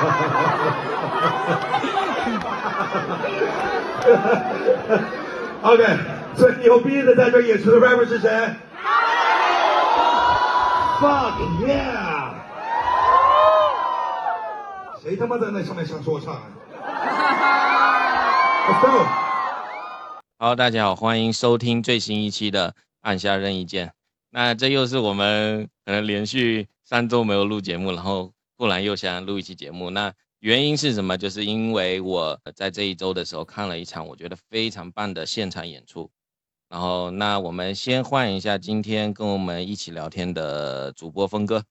OK，最牛逼的在这演出的 rapper 是谁？Fuck yeah！谁他妈在那上面想说唱啊？Let's go！好，大家好，欢迎收听最新一期的按下任意键。那这又是我们可能连续三周没有录节目，然后突然又想录一期节目。那原因是什么？就是因为我在这一周的时候看了一场我觉得非常棒的现场演出。然后，那我们先换一下今天跟我们一起聊天的主播峰哥。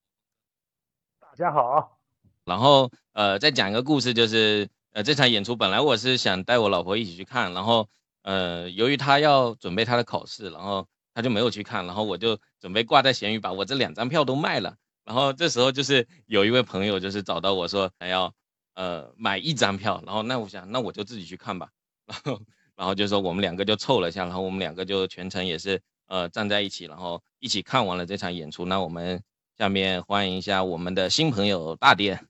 大家好。然后，呃，再讲一个故事，就是呃，这场演出本来我是想带我老婆一起去看，然后，呃，由于她要准备她的考试，然后她就没有去看，然后我就准备挂在闲鱼把我这两张票都卖了。然后这时候就是有一位朋友就是找到我说想要。呃，买一张票，然后那我想，那我就自己去看吧，然后然后就说我们两个就凑了一下，然后我们两个就全程也是呃站在一起，然后一起看完了这场演出。那我们下面欢迎一下我们的新朋友大点。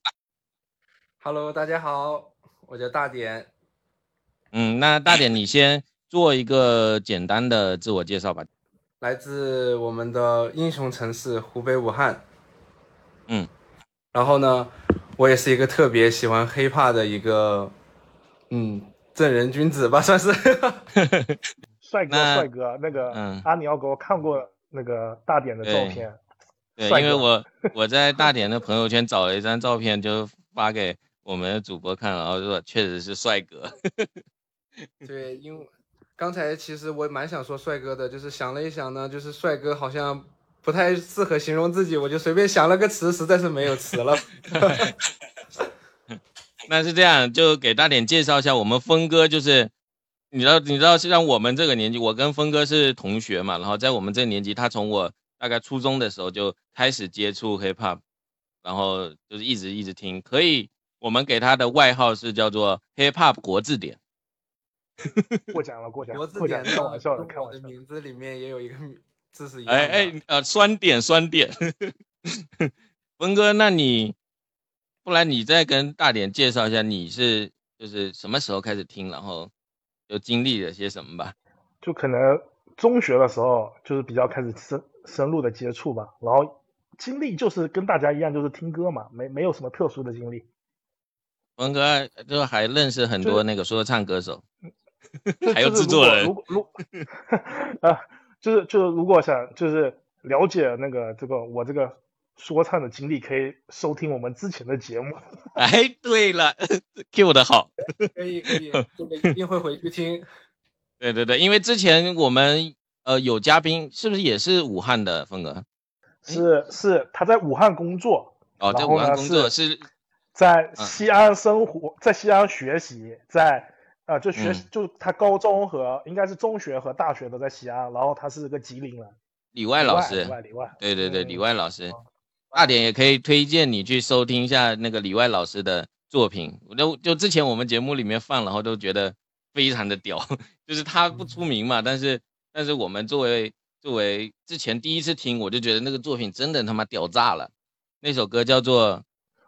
Hello，大家好，我叫大点。嗯，那大点你先做一个简单的自我介绍吧。来自我们的英雄城市湖北武汉。嗯，然后呢？我也是一个特别喜欢 hiphop 的一个，嗯，正人君子吧，算是。帅哥，帅哥，那个嗯阿尼奥给我看过那个大点的照片。对，因为我 我在大点的朋友圈找了一张照片，就发给我们的主播看，然后说确实是帅哥。对，因为刚才其实我蛮想说帅哥的，就是想了一想呢，就是帅哥好像。不太适合形容自己，我就随便想了个词，实在是没有词了。那是这样，就给大点介绍一下，我们峰哥就是，你知道，你知道，像我们这个年纪，我跟峰哥是同学嘛，然后在我们这个年纪，他从我大概初中的时候就开始接触 hip hop，然后就是一直一直听，可以，我们给他的外号是叫做 hip hop 国字典。过奖了，过奖。国字典开玩笑的，开玩笑。名字里面也有一个。这是哎哎呃酸点酸点，峰哥，那你不然你再跟大点介绍一下，你是就是什么时候开始听，然后又经历了些什么吧？就可能中学的时候就是比较开始深深入的接触吧，然后经历就是跟大家一样，就是听歌嘛，没没有什么特殊的经历。文哥就还认识很多那个说唱歌手，还有制作人。如如 啊。就是就是，如果想就是了解那个这个我这个说唱的经历，可以收听我们之前的节目。哎，对了，Q 的好，可以可以，这个一定会回去听。对对对，因为之前我们呃有嘉宾，是不是也是武汉的风格？是是，他在武汉工作。哦，在武汉工作是，在西安生活，在西安学习，在。啊，就学就他高中和应该是中学和大学都在西安，然后他是个吉林人。李外老师，李外，李外，对对对，李外老师，大点也可以推荐你去收听一下那个李外老师的作品。就就之前我们节目里面放，然后都觉得非常的屌，就是他不出名嘛，但是但是我们作为作为之前第一次听，我就觉得那个作品真的他妈屌炸了。那首歌叫做《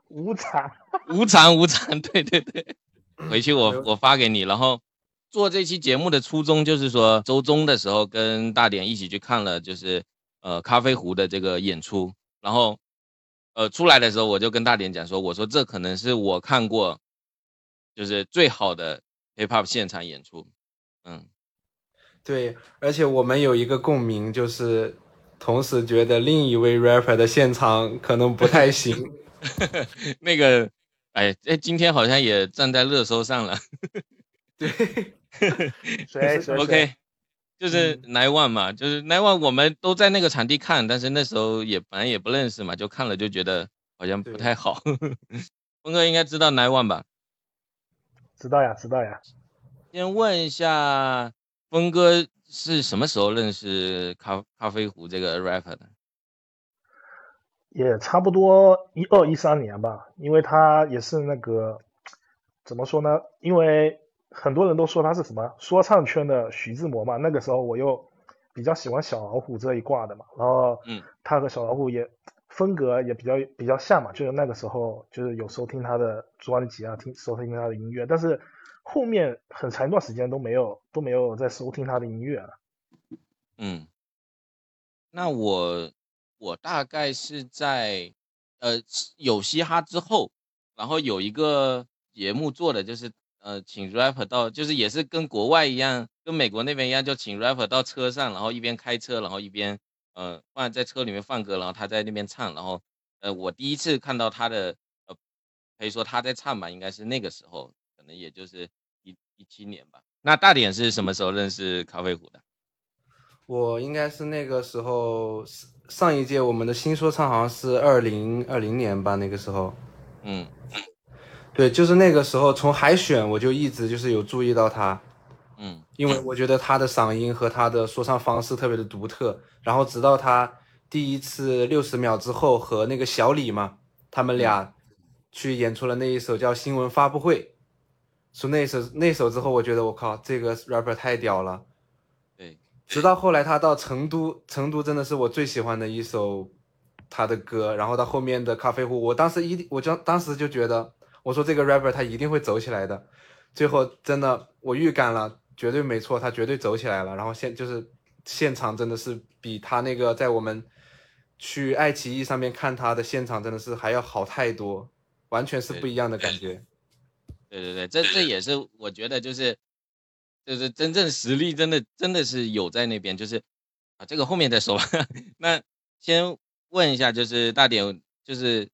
无常》，无常无常，对对对。回去我我发给你，然后做这期节目的初衷就是说，周中的时候跟大典一起去看了，就是呃咖啡壶的这个演出，然后呃出来的时候我就跟大典讲说，我说这可能是我看过就是最好的 hip hop 现场演出，嗯，对，而且我们有一个共鸣，就是同时觉得另一位 rapper 的现场可能不太行，那个。哎哎，今天好像也站在热搜上了。对，谁谁 OK，就是 Nine One 嘛，就是 Nine One，我们都在那个场地看，但是那时候也反正也不认识嘛，就看了就觉得好像不太好。峰哥应该知道 Nine One 吧？知道呀，知道呀。先问一下，峰哥是什么时候认识咖咖啡壶这个 rapper 的？也差不多一二一三年吧，因为他也是那个怎么说呢？因为很多人都说他是什么说唱圈的徐志摩嘛。那个时候我又比较喜欢小老虎这一挂的嘛，然后他和小老虎也风格也比较比较像嘛，就是那个时候就是有收听他的专辑啊，听收听他的音乐，但是后面很长一段时间都没有都没有再收听他的音乐了。嗯，那我我大概是在呃有嘻哈之后，然后有一个节目做的就是呃请 rapper 到，就是也是跟国外一样，跟美国那边一样，就请 rapper 到车上，然后一边开车，然后一边呃放在车里面放歌，然后他在那边唱，然后呃我第一次看到他的呃可以说他在唱吧，应该是那个时候，可能也就是一一七年吧。那大点是什么时候认识咖啡壶的？我应该是那个时候上一届我们的新说唱好像是二零二零年吧，那个时候，嗯，对，就是那个时候从海选我就一直就是有注意到他，嗯。因为我觉得他的嗓音和他的说唱方式特别的独特，然后直到他第一次六十秒之后和那个小李嘛，他们俩去演出了那一首叫新闻发布会，从那首那首之后，我觉得我靠，这个 rapper 太屌了。对，直到后来他到成都，成都真的是我最喜欢的一首他的歌。然后到后面的咖啡壶，我当时一定，我就当时就觉得，我说这个 rapper 他一定会走起来的。最后真的我预感了，绝对没错，他绝对走起来了。然后现就是现场真的是比他那个在我们去爱奇艺上面看他的现场真的是还要好太多，完全是不一样的感觉。对对对，这这也是我觉得就是就是真正实力真的真的是有在那边，就是啊这个后面再说吧。那先问一下，就是大点，就是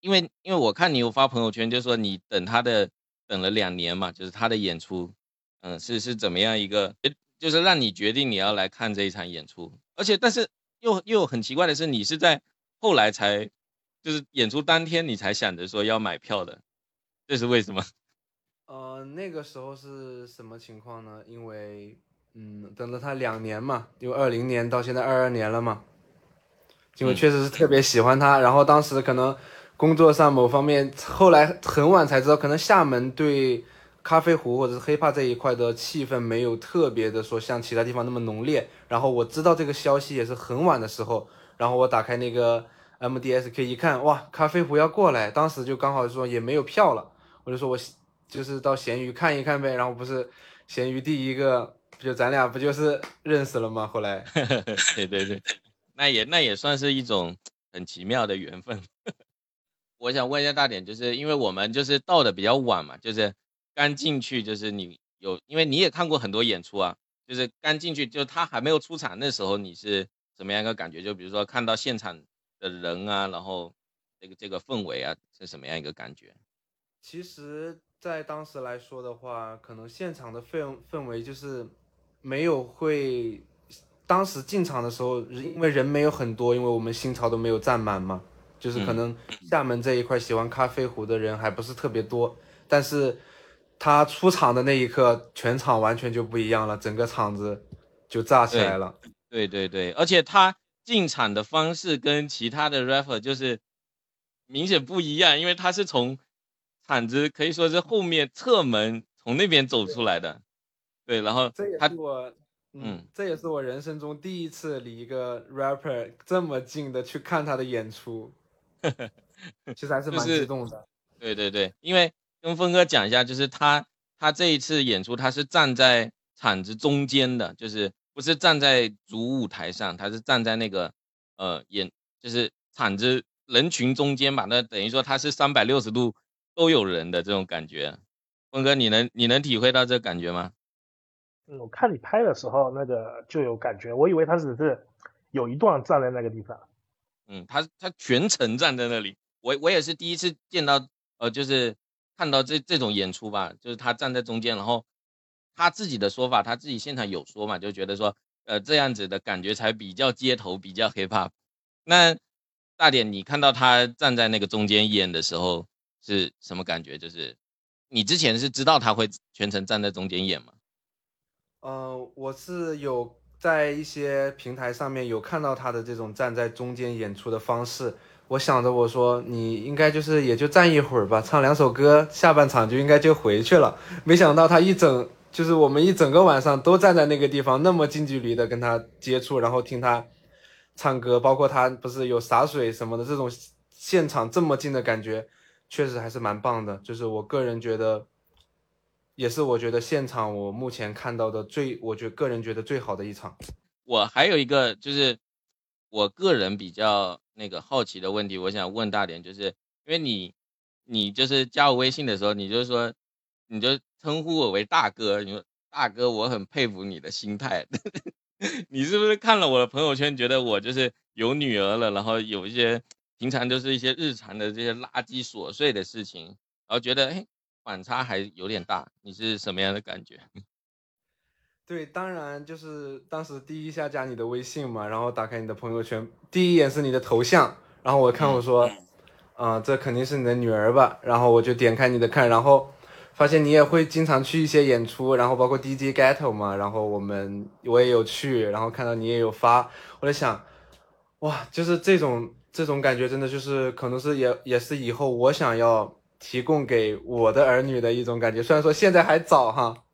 因为因为我看你有发朋友圈，就说你等他的等了两年嘛，就是他的演出，嗯，是是怎么样一个，就是让你决定你要来看这一场演出，而且但是又又很奇怪的是，你是在后来才就是演出当天你才想着说要买票的，这是为什么？呃，那个时候是什么情况呢？因为，嗯，等了他两年嘛，因为二零年到现在二二年了嘛，因为嗯确实是特别喜欢他，然后当时可能工作上某方面，后来很晚才知道，可能厦门对咖啡壶或者是 hiphop 这一块的气氛没有特别的说像其他地方那么浓烈。然后我知道这个消息也是很晚的时候，然后我打开那个 MDSK 一看，哇，咖啡壶要过来，当时就刚好说也没有票了，我就说我就是到闲鱼看一看呗。然后不是闲鱼第一个，就咱俩不就是认识了吗？后来。对对对，那也那也算是一种很奇妙的缘分。我想问一下大点，就是因为我们就是到的比较晚嘛，就是刚进去，就是你有，因为你也看过很多演出啊，就是刚进去，就他还没有出场那时候，你是怎么样一个感觉？就比如说看到现场的人啊，然后这个这个氛围啊，是什么样一个感觉？其实，在当时来说的话，可能现场的氛氛围就是没有会，当时进场的时候，因为人没有很多，因为我们新潮都没有站满嘛，就是可能厦门这一块喜欢咖啡壶的人还不是特别多，但是他出场的那一刻，全场完全就不一样了，整个场子就炸起来了。对对对，而且他进场的方式跟其他的 rapper 就是明显不一样，因为他是从场子可以说是后面侧门从那边走出来的，对，然后这也他是我，嗯嗯，这也是我人生中第一次离一个 rapper 这么近的去看他的演出，其实还是蛮激动的。对对对，因为跟峰哥讲一下，就是他他这一次演出他是站在场子中间的，就是不是站在主舞台上，他是站在那个呃演就是场子人群中间吧，那等于说他是三百六十度都有人的这种感觉。峰哥，你能你能体会到这感觉吗？嗯，我看你拍的时候，那个就有感觉，我以为他只是有一段站在那个地方。嗯，他他全程站在那里，我我也是第一次见到，呃，就是看到这这种演出吧，就是他站在中间，然后他自己的说法，他自己现场有说嘛，就觉得说，呃，这样子的感觉才比较街头，比较 hip hop。那大点，你看到他站在那个中间演的时候是什么感觉？就是你之前是知道他会全程站在中间演吗？嗯、我是有在一些平台上面有看到他的这种站在中间演出的方式。我想着我说你应该就是也就站一会儿吧，唱两首歌，下半场就应该就回去了。没想到他一整就是我们一整个晚上都站在那个地方，那么近距离的跟他接触，然后听他唱歌，包括他不是有洒水什么的这种现场这么近的感觉，确实还是蛮棒的。就是我个人觉得，也是我觉得现场我目前看到的最，我觉个人觉得最好的一场。我还有一个就是我个人比较那个好奇的问题，我想问大点，就是因为你你就是加我微信的时候，你就说你就称呼我为大哥，你说大哥，我很佩服你的心态。你是不是看了我的朋友圈，觉得我就是有女儿了，然后有一些平常就是一些日常的这些垃圾琐碎的事情，然后觉得哎反差还有点大，你是什么样的感觉？对，当然就是当时第一下加你的微信嘛，然后打开你的朋友圈，第一眼是你的头像，然后我看我说，啊，这肯定是你的女儿吧，然后我就点开你的看，然后。发现你也会经常去一些演出，然后包括 DJ Ghetto 嘛，然后我们我也有去，然后看到你也有发，我在想，哇，就是这种这种感觉，真的就是可能是也也是以后我想要提供给我的儿女的一种感觉。虽然说现在还早哈，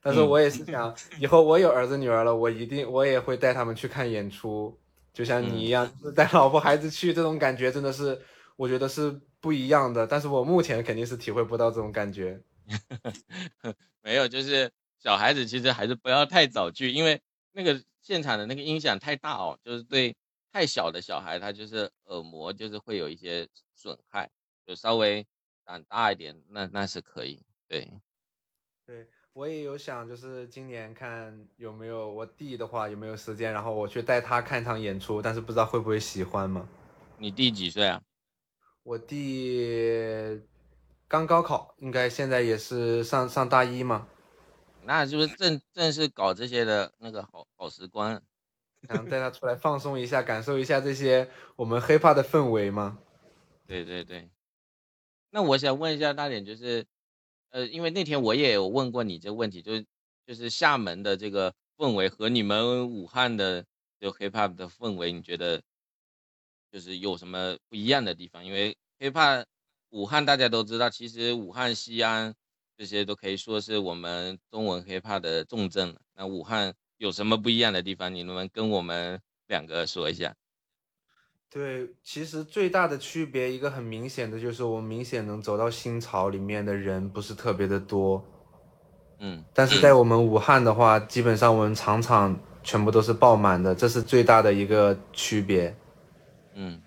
但是我也是想以后我有儿子女儿了，我一定我也会带他们去看演出，就像你一样带老婆孩子去，这种感觉真的是我觉得是不一样的。但是我目前肯定是体会不到这种感觉。没有，就是小孩子其实还是不要太早去，因为那个现场的那个音响太大哦，就是对太小的小孩，他就是耳膜就是会有一些损害，就稍微长大一点，那那是可以。对，对我也有想，就是今年看有没有我弟的话有没有时间，然后我去带他看场演出，但是不知道会不会喜欢嘛。你弟几岁啊？我弟。刚高考，应该现在也是上上大一嘛，那就是正正是搞这些的那个好好时光，想带他出来放松一下，感受一下这些我们 hiphop 的氛围吗。对对对，那我想问一下大点，就是，呃，因为那天我也有问过你这个问题，就是就是厦门的这个氛围和你们武汉的就 hiphop 的氛围，你觉得就是有什么不一样的地方？因为 hiphop。武汉大家都知道，其实武汉、西安这些都可以说是我们中文 hiphop 的重镇了。那武汉有什么不一样的地方？你能不能跟我们两个说一下？对，其实最大的区别，一个很明显的就是，我们明显能走到新潮里面的人不是特别的多。嗯，但是在我们武汉的话，基本上我们场场全部都是爆满的，这是最大的一个区别。嗯。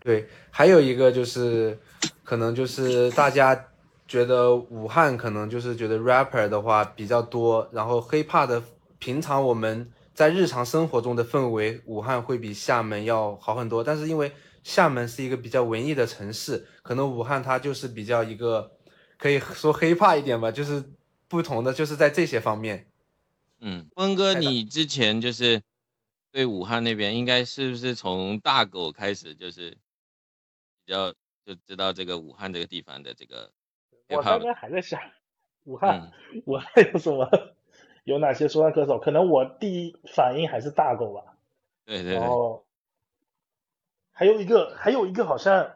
对，还有一个就是，可能就是大家觉得武汉可能就是觉得 rapper 的话比较多，然后 hiphop 的平常我们在日常生活中的氛围，武汉会比厦门要好很多。但是因为厦门是一个比较文艺的城市，可能武汉它就是比较一个可以说 hiphop 一点吧，就是不同的就是在这些方面。嗯，峰哥，你之前就是对武汉那边应该是不是从大狗开始就是？比较就知道这个武汉这个地方的这个，我刚刚还在想，武汉，武汉有什么，有哪些说唱歌手？可能我第一反应还是大狗吧。对对。然后还有一个，还有一个好像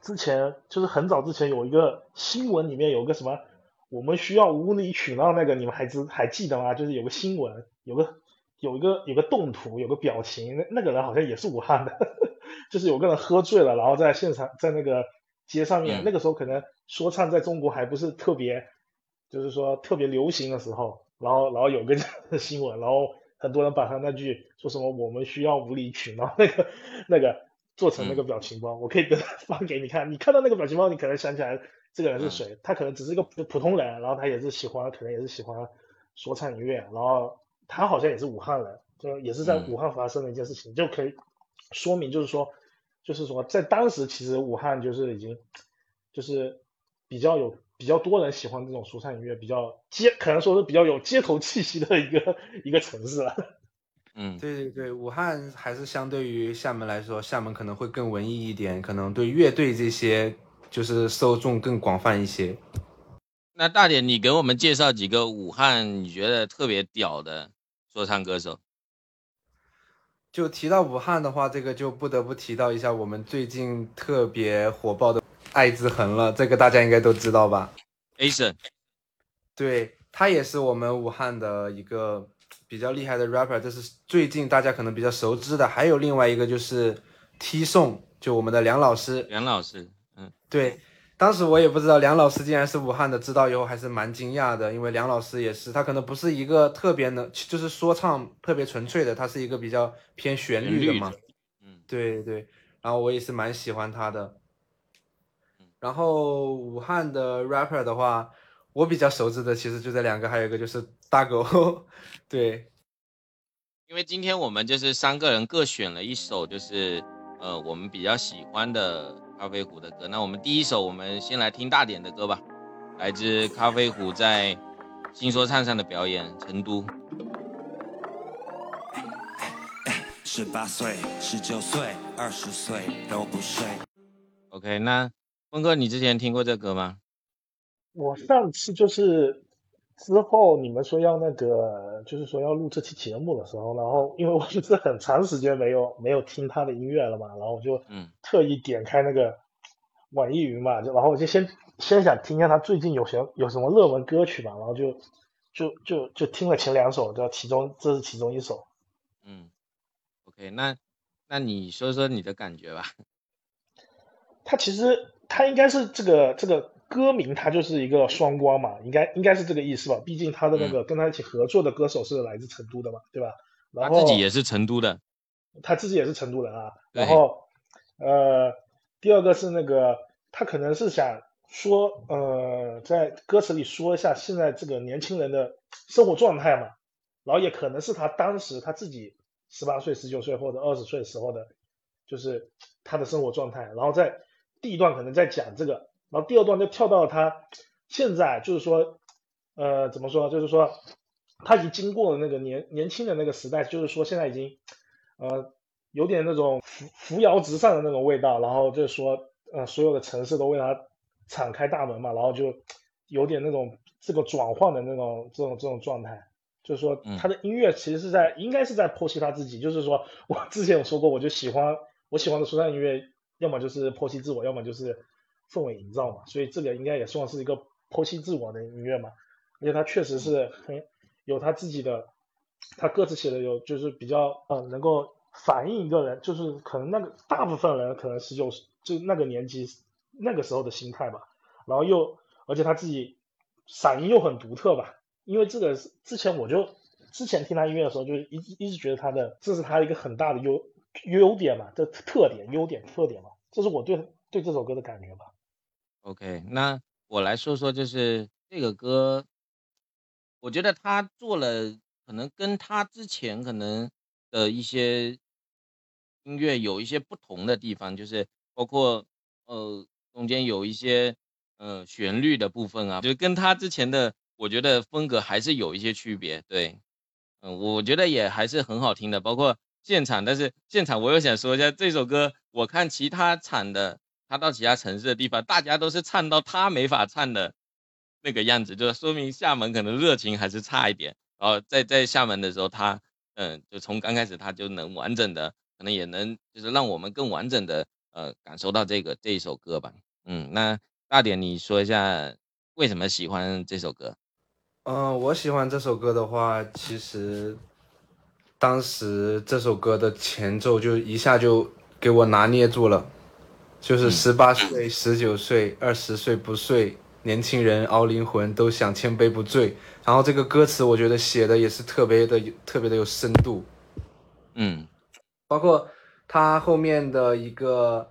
之前就是很早之前有一个新闻里面有个什么，我们需要无理取闹那个，你们还知还记得吗？就是有个新闻，有个有一个有个动图，有个表情，那那个人好像也是武汉的。就是有个人喝醉了，然后在现场在那个街上面，那个时候可能说唱在中国还不是特别，就是说特别流行的时候，然后然后有个新闻，然后很多人把他那句说什么我们需要无理取闹那个那个做成那个表情包，我可以发 给你看，你看到那个表情包，你可能想起来这个人是谁，他可能只是一个普普通人，然后他也是喜欢，可能也是喜欢说唱音乐，然后他好像也是武汉人，就也是在武汉发生的一件事情，就可以。说明就是说，就是说，在当时其实武汉就是已经，就是比较有比较多人喜欢这种说唱音乐，比较街可能说是比较有街头气息的一个一个城市了。嗯，对对对，武汉还是相对于厦门来说，厦门可能会更文艺一点，可能对乐队这些就是受众更广泛一些。那大点，你给我们介绍几个武汉你觉得特别屌的说唱歌手？就提到武汉的话，这个就不得不提到一下我们最近特别火爆的艾滋恒了，这个大家应该都知道吧？Ason，对他也是我们武汉的一个比较厉害的 rapper，这是最近大家可能比较熟知的。还有另外一个就是 T 宋，就我们的梁老师。梁老师，嗯，对，当时我也不知道梁老师竟然是武汉的，知道以后还是蛮惊讶的，因为梁老师也是，他可能不是一个特别能，就是说唱特别纯粹的，他是一个比较偏旋律的嘛。嗯，对对，然后我也是蛮喜欢他的。然后武汉的 rapper 的话，我比较熟知的其实就这两个，还有一个就是大狗，对。因为今天我们就是三个人各选了一首，就是呃我们比较喜欢的咖啡壶的歌。那我们第一首，我们先来听大点的歌吧，来自咖啡壶在新说唱上的表演，《成都》。十八岁、十九岁、二十岁都不睡。OK，那。峰哥，你之前听过这歌吗？我上次就是之后你们说要那个，就是说要录这期节目的时候，然后因为我就是很长时间没有没有听他的音乐了嘛，然后我就嗯特意点开那个网易云嘛，就然后我就先先想听一下他最近有些有什么热门歌曲嘛，然后就就就就听了前两首，就其中这是其中一首。嗯，OK，那那你说说你的感觉吧。他其实。他应该是这个这个歌名，他就是一个双关嘛，应该应该是这个意思吧？毕竟他的那个跟他一起合作的歌手是来自成都的嘛，对吧？他自己也是成都的，他自己也是成都人啊。然后，呃，第二个是那个他可能是想说，呃，在歌词里说一下现在这个年轻人的生活状态嘛。然后也可能是他当时他自己十八岁、十九岁或者二十岁时候的，就是他的生活状态。然后在第一段可能在讲这个，然后第二段就跳到了他现在，就是说，呃，怎么说？就是说他已经经过了那个年年轻的那个时代，就是说现在已经，呃，有点那种扶扶摇直上的那种味道。然后就是说，呃，所有的城市都为他敞开大门嘛，然后就有点那种这个转换的那种这种这种状态。就是说他的音乐其实是在应该是在剖析他自己。就是说我之前有说过，我就喜欢我喜欢的说唱音乐。要么就是剖析自我，要么就是氛围营造嘛，所以这个应该也算是一个剖析自我的音乐嘛。而且他确实是很有他自己的，他歌词写的有就是比较呃能够反映一个人，就是可能那个大部分人可能十九就那个年纪那个时候的心态吧。然后又而且他自己嗓音又很独特吧，因为这个之前我就之前听他音乐的时候，就一一直觉得他的这是他一个很大的优。优点嘛，这特点、优点、特点嘛，这是我对对这首歌的感觉吧。OK，那我来说说，就是这个歌，我觉得他做了可能跟他之前可能的一些音乐有一些不同的地方，就是包括呃中间有一些呃旋律的部分啊，就跟他之前的我觉得风格还是有一些区别。对，嗯，我觉得也还是很好听的，包括。现场，但是现场我又想说一下这首歌，我看其他场的，他到其他城市的地方，大家都是唱到他没法唱的那个样子，就说明厦门可能热情还是差一点。然后在在厦门的时候，他嗯，就从刚开始他就能完整的，可能也能就是让我们更完整的呃感受到这个这一首歌吧。嗯，那大点你说一下为什么喜欢这首歌？嗯，我喜欢这首歌的话，其实。当时这首歌的前奏就一下就给我拿捏住了，就是十八岁、十九岁、二十岁不睡，年轻人熬灵魂都想千杯不醉。然后这个歌词我觉得写的也是特别的、特别的有深度。嗯，包括他后面的一个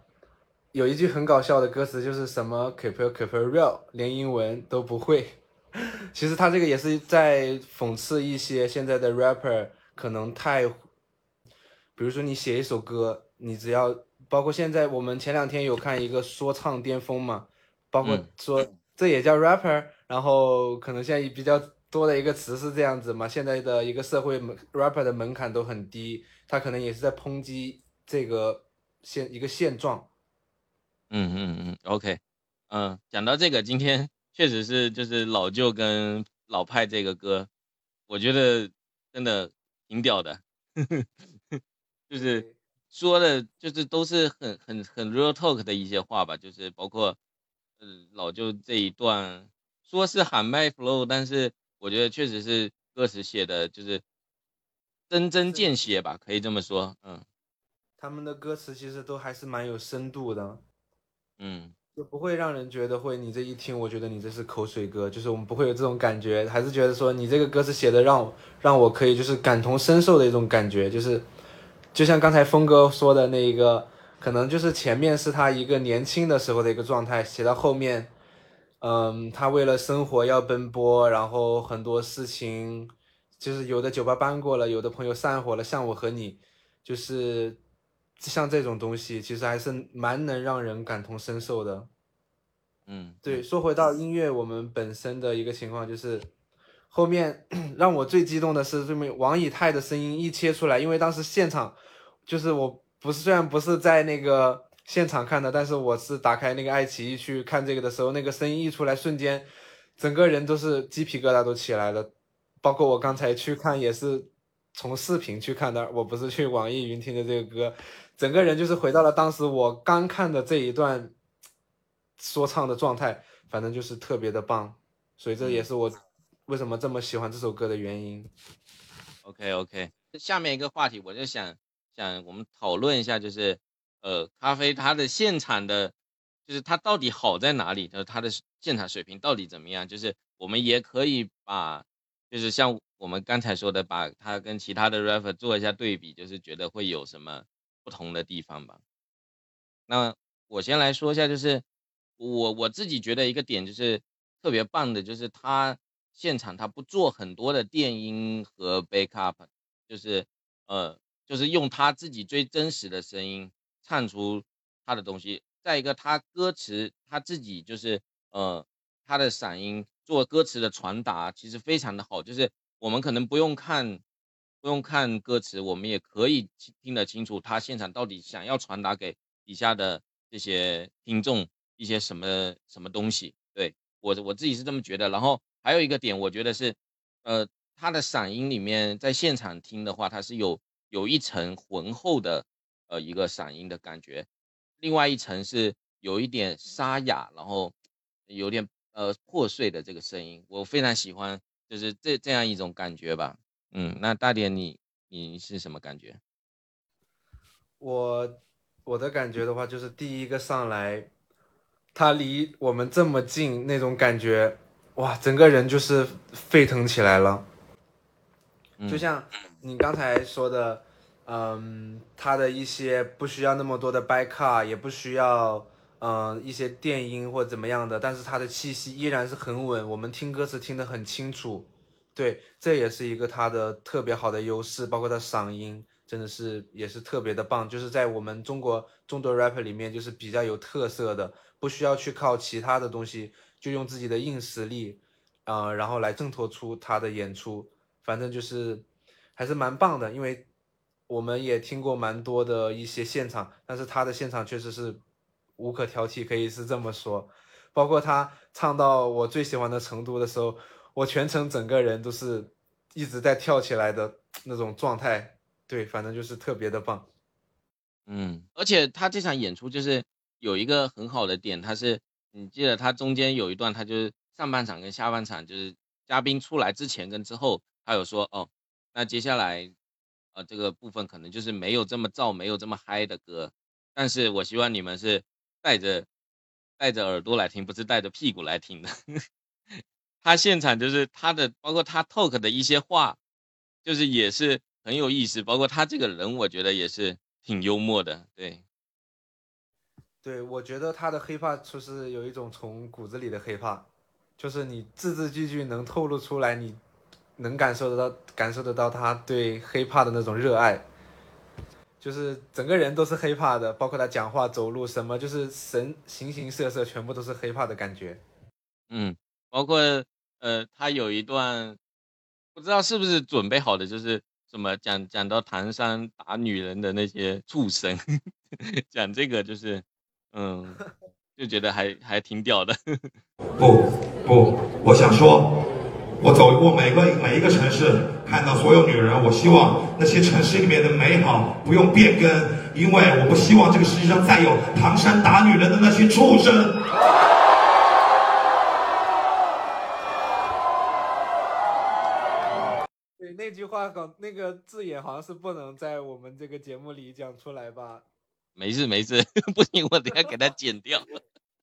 有一句很搞笑的歌词，就是什么 keep keep real，连英文都不会。其实他这个也是在讽刺一些现在的 rapper。可能太，比如说你写一首歌，你只要包括现在我们前两天有看一个说唱巅峰嘛，包括说这也叫 rapper，然后可能现在比较多的一个词是这样子嘛，现在的一个社会门 rapper 的门槛都很低，他可能也是在抨击这个现一个现状。嗯嗯嗯，OK，嗯，讲到这个，今天确实是就是老舅跟老派这个歌，我觉得真的。挺屌的，就是说的，就是都是很很很 real talk 的一些话吧，就是包括，呃，老舅这一段说是喊麦 flow，但是我觉得确实是歌词写的，就是针针见血吧，可以这么说。嗯，他们的歌词其实都还是蛮有深度的，嗯，就不会让人觉得会你这一听，我觉得你这是口水歌，就是我们不会有这种感觉，还是觉得说你这个歌词写的让让我可以就是感同身受的一种感觉，就是就像刚才峰哥说的那一个，可能就是前面是他一个年轻的时候的一个状态，写到后面。嗯，他为了生活要奔波，然后很多事情，就是有的酒吧搬过了，有的朋友散伙了，像我和你，就是像这种东西，其实还是蛮能让人感同身受的。嗯，对，说回到音乐，我们本身的一个情况就是，后面 让我最激动的是，这么王以太的声音一切出来，因为当时现场，就是我不是虽然不是在那个。现场看的，但是我是打开那个爱奇艺去看这个的时候，那个声音一出来，瞬间整个人都是鸡皮疙瘩都起来了。包括我刚才去看也是从视频去看的，我不是去网易云听的这个歌，整个人就是回到了当时我刚看的这一段说唱的状态，反正就是特别的棒。所以这也是我为什么这么喜欢这首歌的原因。OK OK，下面一个话题我就想想我们讨论一下，就是。呃，咖啡它的现场的，就是它到底好在哪里？就是它的现场水平到底怎么样？就是我们也可以把，就是像我们刚才说的，把它跟其他的 rapper 做一下对比，就是觉得会有什么不同的地方吧。那我先来说一下，就是我我自己觉得一个点就是特别棒的，就是他现场他不做很多的电音和 backup，就是呃，就是用他自己最真实的声音。唱出他的东西，再一个，他歌词他自己就是呃，他的嗓音做歌词的传达其实非常的好，就是我们可能不用看不用看歌词，我们也可以听得清楚他现场到底想要传达给底下的这些听众一些什么什么东西。对我我自己是这么觉得。然后还有一个点，我觉得是呃，他的嗓音里面在现场听的话，它是有有一层浑厚的。呃，一个嗓音的感觉，另外一层是有一点沙哑，然后有点呃破碎的这个声音，我非常喜欢，就是这这样一种感觉吧。嗯，那大点你你是什么感觉？我我的感觉的话，就是第一个上来，他离我们这么近，那种感觉，哇，整个人就是沸腾起来了，就像你刚才说的。嗯，他的一些不需要那么多的 backup，也不需要嗯一些电音或怎么样的，但是他的气息依然是很稳，我们听歌词听得很清楚。对，这也是一个他的特别好的优势，包括他嗓音真的是也是特别的棒，就是在我们中国众多 rapper 里面就是比较有特色的，不需要去靠其他的东西，就用自己的硬实力，啊，然后来衬托出他的演出，反正就是还是蛮棒的，因为。我们也听过蛮多的一些现场，但是他的现场确实是无可挑剔，可以是这么说。包括他唱到我最喜欢的程度的时候，我全程整个人都是一直在跳起来的那种状态。对，反正就是特别的棒。嗯，而且他这场演出就是有一个很好的点，他是你记得他中间有一段，他就是上半场跟下半场，就是嘉宾出来之前跟之后，他有说哦，那接下来。呃，这个部分可能就是没有这么燥、没有这么嗨的歌，但是我希望你们是带着带着耳朵来听，不是带着屁股来听的。他现场就是他的，包括他 talk 的一些话，就是也是很有意思。包括他这个人，我觉得也是挺幽默的。对，对我觉得他的黑怕就是有一种从骨子里的黑怕，就是你字字句句能透露出来你。能感受得到，感受得到他对黑怕的那种热爱，就是整个人都是黑怕的，包括他讲话、走路什么，就是神形形色色，全部都是黑怕的感觉。嗯，包括呃，他有一段不知道是不是准备好的，就是什么讲讲到唐山打女人的那些畜生，讲这个就是嗯，就觉得还还挺屌的。不不，我想说。我走过每个每一个城市，看到所有女人，我希望那些城市里面的美好不用变更，因为我不希望这个世界上再有唐山打女人的那些畜生。那句话搞那个字眼好像是不能在我们这个节目里讲出来吧？没事没事，不行，我等下给他剪掉。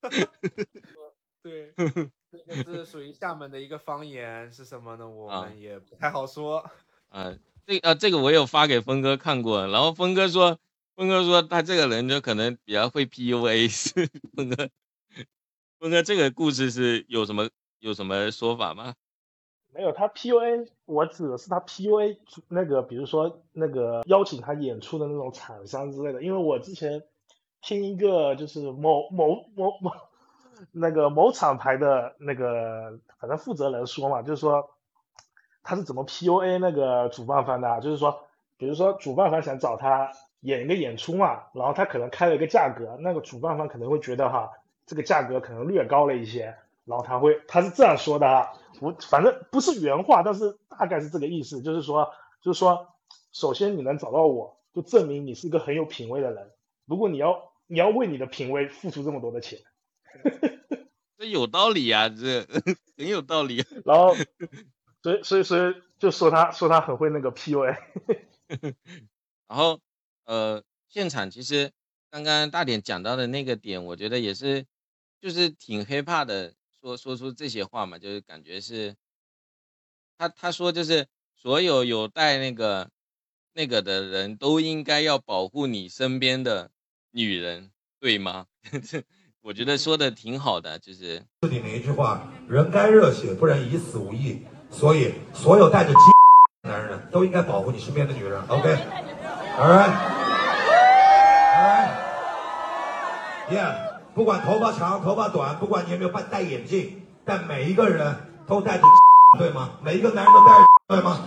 对，这个是属于厦门的一个方言，是什么呢？我们也不太好说。啊，这呃这个我有发给峰哥看过，然后峰哥说，峰哥说他这个人就可能比较会 PUA，是峰哥。峰哥，这个故事是有什么有什么说法吗？没有，他 PUA，我指的是他 PUA 那个，比如说那个邀请他演出的那种厂商之类的。因为我之前听一个就是某某某某那个某厂牌的那个反正负责人说嘛，就是说他是怎么 PUA 那个主办方的，就是说，比如说主办方想找他演一个演出嘛，然后他可能开了一个价格，那个主办方可能会觉得哈，这个价格可能略高了一些。然后他会，他是这样说的啊，我反正不是原话，但是大概是这个意思，就是说，就是说，首先你能找到我，就证明你是一个很有品位的人。如果你要你要为你的品味付出这么多的钱，这有道理呀，这很有道理。然后，所以所以所以就说他说他很会那个 PUA。然后呃，现场其实刚刚大点讲到的那个点，我觉得也是，就是挺 hiphop 的。说说出这些话嘛，就是感觉是，他他说就是所有有带那个那个的人都应该要保护你身边的女人，对吗？我觉得说的挺好的，就是自己那一句话，人该热血，不然以死无益。所以所有带着鸡 男人都应该保护你身边的女人。OK，All right，Yeah。不管头发长头发短，不管你有没有戴戴眼镜，但每一个人都带着，对吗？每一个男人都带着，对吗？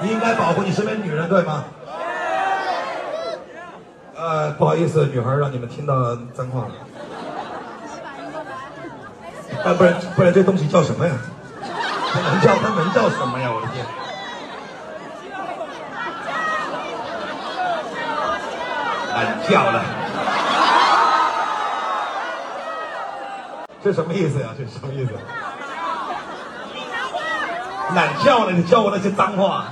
你应该保护你身边女人，对吗？呃，不好意思，女孩让你们听到脏话了。啊，不然不然这东西叫什么呀？它能叫它能叫什么呀？我的天！懒叫了。这什么意思呀？这什么意思？懒叫了，你叫我那些脏话。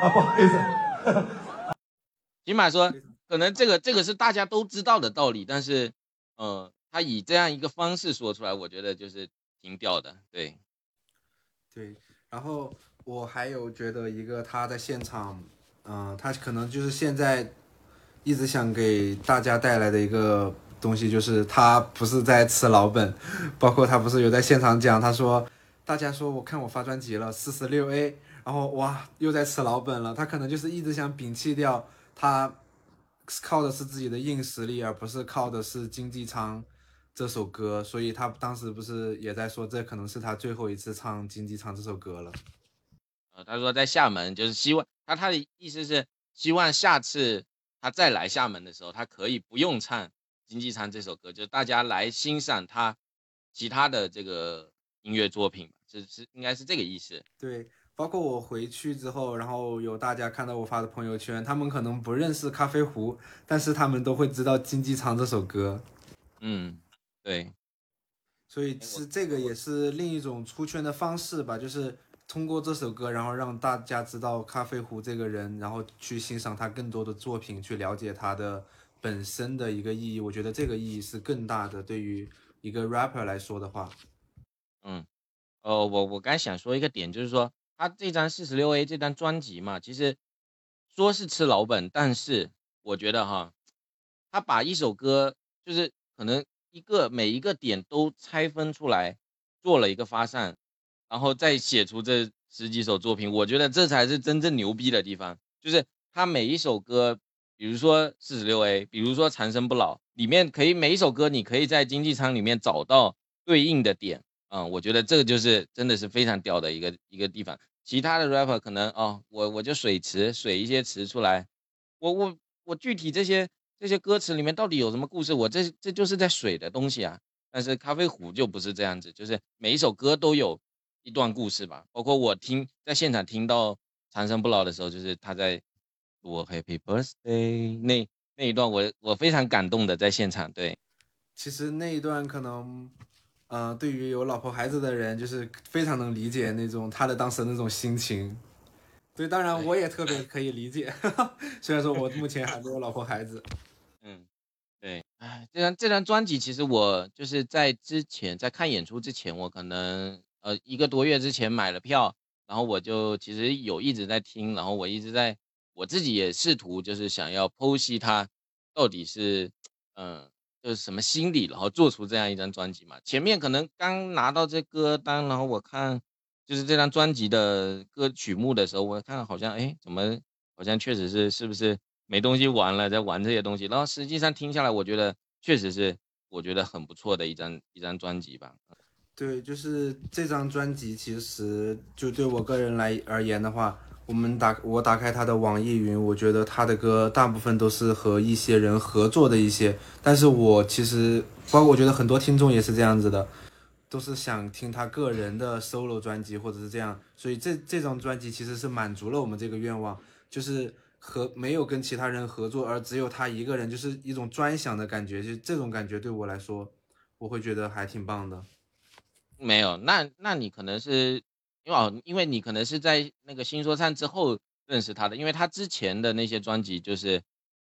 啊，不好意思。起码说，可能这个这个是大家都知道的道理，但是，呃，他以这样一个方式说出来，我觉得就是挺屌的。对，对。然后我还有觉得一个他在现场，嗯，他可能就是现在一直想给大家带来的一个。东西就是他不是在吃老本，包括他不是有在现场讲，他说大家说我看我发专辑了四十六 A，然后哇又在吃老本了，他可能就是一直想摒弃掉他靠的是自己的硬实力，而不是靠的是经济舱这首歌，所以他当时不是也在说这可能是他最后一次唱经济舱这首歌了。呃，他说在厦门就是希望他他的意思是希望下次他再来厦门的时候，他可以不用唱。经济舱这首歌，就是大家来欣赏他其他的这个音乐作品，是是应该是这个意思。对，包括我回去之后，然后有大家看到我发的朋友圈，他们可能不认识咖啡壶，但是他们都会知道经济舱这首歌。嗯，对。所以是这个也是另一种出圈的方式吧，就是通过这首歌，然后让大家知道咖啡壶这个人，然后去欣赏他更多的作品，去了解他的。本身的一个意义，我觉得这个意义是更大的。对于一个 rapper 来说的话，嗯，呃，我我刚想说一个点，就是说他这张四十六 A 这张专辑嘛，其实说是吃老本，但是我觉得哈，他把一首歌就是可能一个每一个点都拆分出来做了一个发散，然后再写出这十几首作品，我觉得这才是真正牛逼的地方，就是他每一首歌。比如说四十六 A，比如说长生不老，里面可以每一首歌，你可以在经济舱里面找到对应的点，嗯，我觉得这个就是真的是非常屌的一个一个地方。其他的 rapper 可能哦，我我就水词水一些词出来，我我我具体这些这些歌词里面到底有什么故事，我这这就是在水的东西啊。但是咖啡壶就不是这样子，就是每一首歌都有一段故事吧。包括我听在现场听到长生不老的时候，就是他在。我 Happy Birthday 那那一段，我我非常感动的在现场。对，其实那一段可能呃，对于有老婆孩子的人，就是非常能理解那种他的当时那种心情。对，当然我也特别可以理解，虽然说我目前还没有老婆孩子。嗯，对，哎，这张这张专辑其实我就是在之前在看演出之前，我可能呃一个多月之前买了票，然后我就其实有一直在听，然后我一直在我自己也试图就是想要剖析它到底是嗯。就是什么心理，然后做出这样一张专辑嘛？前面可能刚拿到这歌单，然后我看就是这张专辑的歌曲目的时候，我看好像哎，怎么好像确实是是不是没东西玩了，在玩这些东西？然后实际上听下来，我觉得确实是我觉得很不错的一张一张专辑吧。对，就是这张专辑，其实就对我个人来而言的话。我们打我打开他的网易云，我觉得他的歌大部分都是和一些人合作的一些，但是我其实包括我觉得很多听众也是这样子的，都是想听他个人的 solo 专辑或者是这样，所以这这张专辑其实是满足了我们这个愿望，就是和没有跟其他人合作，而只有他一个人，就是一种专享的感觉，就这种感觉对我来说，我会觉得还挺棒的。没有，那那你可能是。因为哦，因为你可能是在那个新说唱之后认识他的，因为他之前的那些专辑就是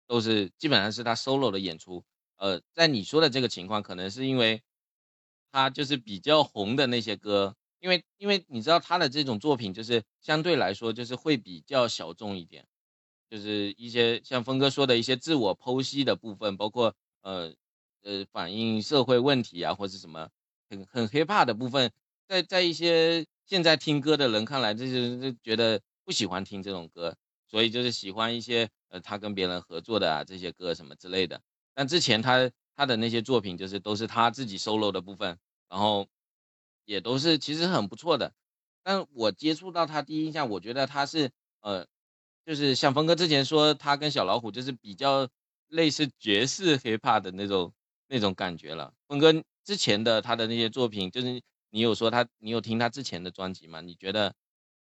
都是基本上是他 solo 的演出。呃，在你说的这个情况，可能是因为他就是比较红的那些歌，因为因为你知道他的这种作品就是相对来说就是会比较小众一点，就是一些像峰哥说的一些自我剖析的部分，包括呃呃反映社会问题啊或者什么很很 hip hop 的部分，在在一些。现在听歌的人看来，这就是就觉得不喜欢听这种歌，所以就是喜欢一些呃他跟别人合作的啊这些歌什么之类的。但之前他他的那些作品就是都是他自己 solo 的部分，然后也都是其实很不错的。但我接触到他第一印象，我觉得他是呃就是像峰哥之前说他跟小老虎就是比较类似爵士 hiphop 的那种那种感觉了。峰哥之前的他的那些作品就是。你有说他，你有听他之前的专辑吗？你觉得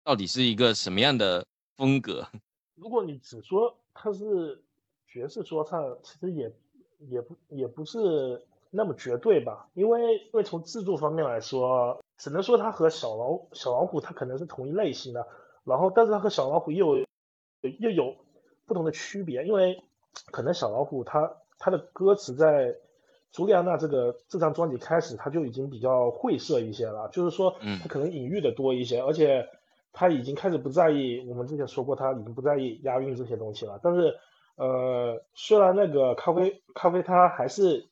到底是一个什么样的风格？如果你只说他是爵士说唱，其实也也不也不是那么绝对吧。因为因为从制作方面来说，只能说他和小老小老虎他可能是同一类型的。然后，但是他和小老虎又有又有不同的区别，因为可能小老虎他他的歌词在。朱莉安娜这个这张专辑开始，他就已经比较晦涩一些了，就是说，他可能隐喻的多一些，而且他已经开始不在意，我们之前说过，他已经不在意押韵这些东西了。但是，呃，虽然那个咖啡咖啡，他还是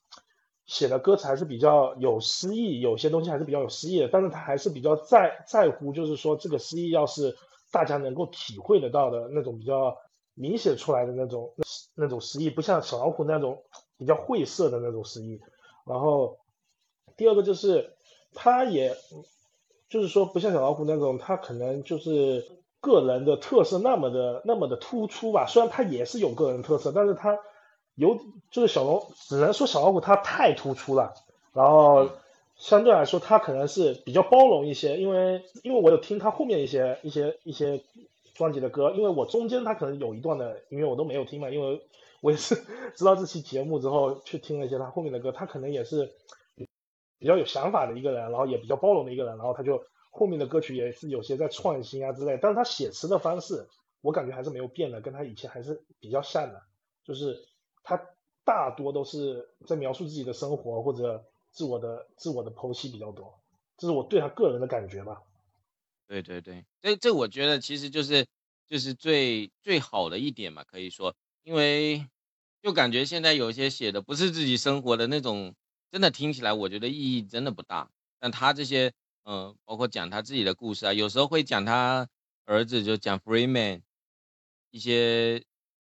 写的歌词还是比较有诗意，有些东西还是比较有诗意的，但是他还是比较在在乎，就是说这个诗意要是大家能够体会得到的那种比较明显出来的那种那那种诗意，不像小老虎那种。比较晦涩的那种诗意，然后第二个就是，他也就是说不像小老虎那种，他可能就是个人的特色那么的那么的突出吧。虽然他也是有个人特色，但是他有就是小龙只能说小老虎他太突出了。然后相对来说，他可能是比较包容一些，因为因为我有听他后面一些一些一些专辑的歌，因为我中间他可能有一段的音乐我都没有听嘛，因为。我也是知道这期节目之后去听了一些他后面的歌，他可能也是比较有想法的一个人，然后也比较包容的一个人，然后他就后面的歌曲也是有些在创新啊之类，但是他写词的方式我感觉还是没有变的，跟他以前还是比较像的，就是他大多都是在描述自己的生活或者自我的自我的剖析比较多，这是我对他个人的感觉吧。对对对，这这我觉得其实就是就是最最好的一点嘛，可以说。因为就感觉现在有些写的不是自己生活的那种，真的听起来我觉得意义真的不大。但他这些，嗯，包括讲他自己的故事啊，有时候会讲他儿子，就讲 Freeman 一些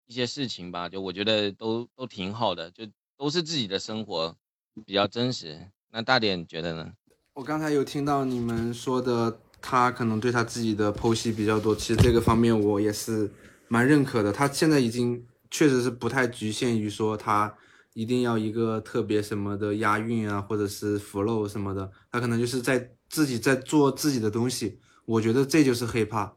一些事情吧，就我觉得都都挺好的，就都是自己的生活，比较真实。那大点觉得呢？我刚才有听到你们说的，他可能对他自己的剖析比较多，其实这个方面我也是蛮认可的。他现在已经。确实是不太局限于说他一定要一个特别什么的押韵啊，或者是 flow 什么的，他可能就是在自己在做自己的东西。我觉得这就是 hiphop，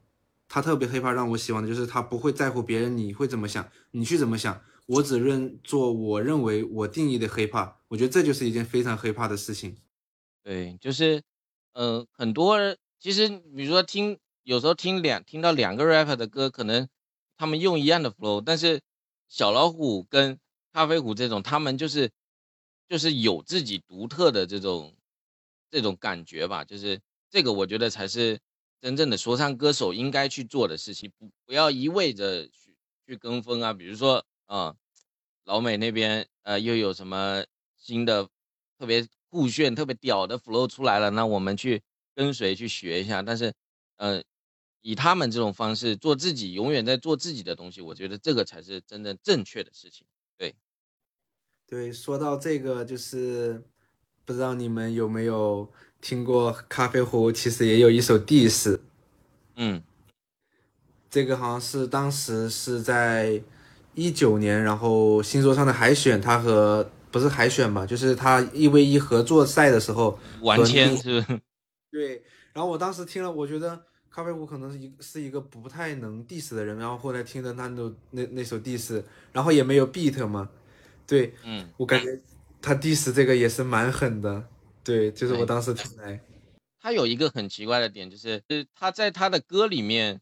他特别 hiphop 让我喜欢的就是他不会在乎别人你会怎么想，你去怎么想，我只认做我认为我定义的 hiphop。我觉得这就是一件非常 hiphop 的事情。对，就是呃很多其实比如说听有时候听两听到两个 rapper 的歌，可能他们用一样的 flow，但是小老虎跟咖啡虎这种，他们就是就是有自己独特的这种这种感觉吧，就是这个我觉得才是真正的说唱歌手应该去做的事情，不不要一味着去去跟风啊，比如说啊。老美那边呃又有什么新的特别酷炫、特别屌的 flow 出来了？那我们去跟随去学一下。但是，呃，以他们这种方式做自己，永远在做自己的东西，我觉得这个才是真正正确的事情。对，对，说到这个，就是不知道你们有没有听过咖啡壶，其实也有一首 diss，嗯，这个好像是当时是在。一九年，然后新说唱的海选，他和不是海选吧，就是他一 v 一合作赛的时候完签是。对，然后我当时听了，我觉得咖啡壶可能是一是一个不太能 diss 的人，然后后来听的他那那那首 diss，然后也没有 beat 嘛，对，嗯，我感觉他 diss 这个也是蛮狠的，对，就是我当时听来，他有一个很奇怪的点，就是他在他的歌里面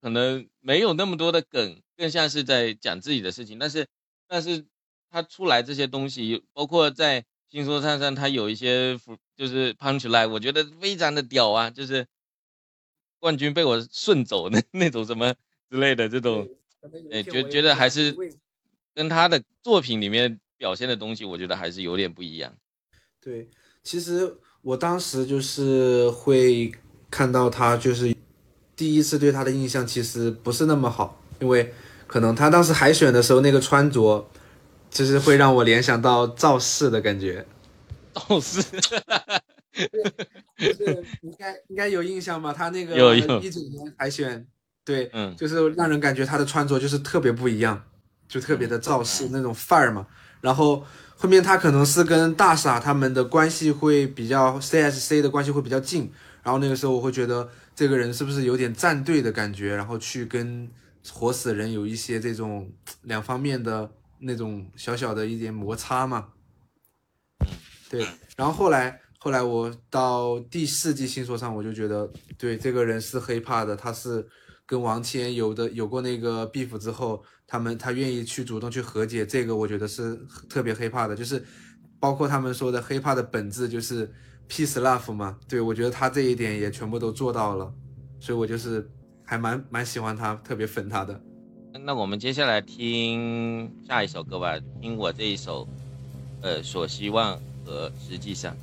可能没有那么多的梗。更像是在讲自己的事情，但是，但是他出来这些东西，包括在新说唱上，他有一些就是 punch line，我觉得非常的屌啊，就是冠军被我顺走那 那种什么之类的这种，哎，觉觉得还是跟他的作品里面表现的东西，我觉得还是有点不一样。对，其实我当时就是会看到他，就是第一次对他的印象其实不是那么好，因为。可能他当时海选的时候那个穿着，就是会让我联想到赵四的感觉。赵氏，就是应该应该有印象吧？他那个一九年海选，对，嗯，就是让人感觉他的穿着就是特别不一样，就特别的赵氏那种范儿嘛。然后后面他可能是跟大傻他们的关系会比较 C S C 的关系会比较近，然后那个时候我会觉得这个人是不是有点站队的感觉，然后去跟。活死人有一些这种两方面的那种小小的一点摩擦嘛，对。然后后来后来我到第四季新说唱，我就觉得对这个人是黑怕的，他是跟王谦有的有过那个 beef 之后，他们他愿意去主动去和解，这个我觉得是特别黑怕的，就是包括他们说的黑怕的本质就是 peace love 嘛，对我觉得他这一点也全部都做到了，所以我就是。还蛮蛮喜欢他，特别粉他的。那我们接下来听下一首歌吧，听我这一首，呃，所希望和实际上。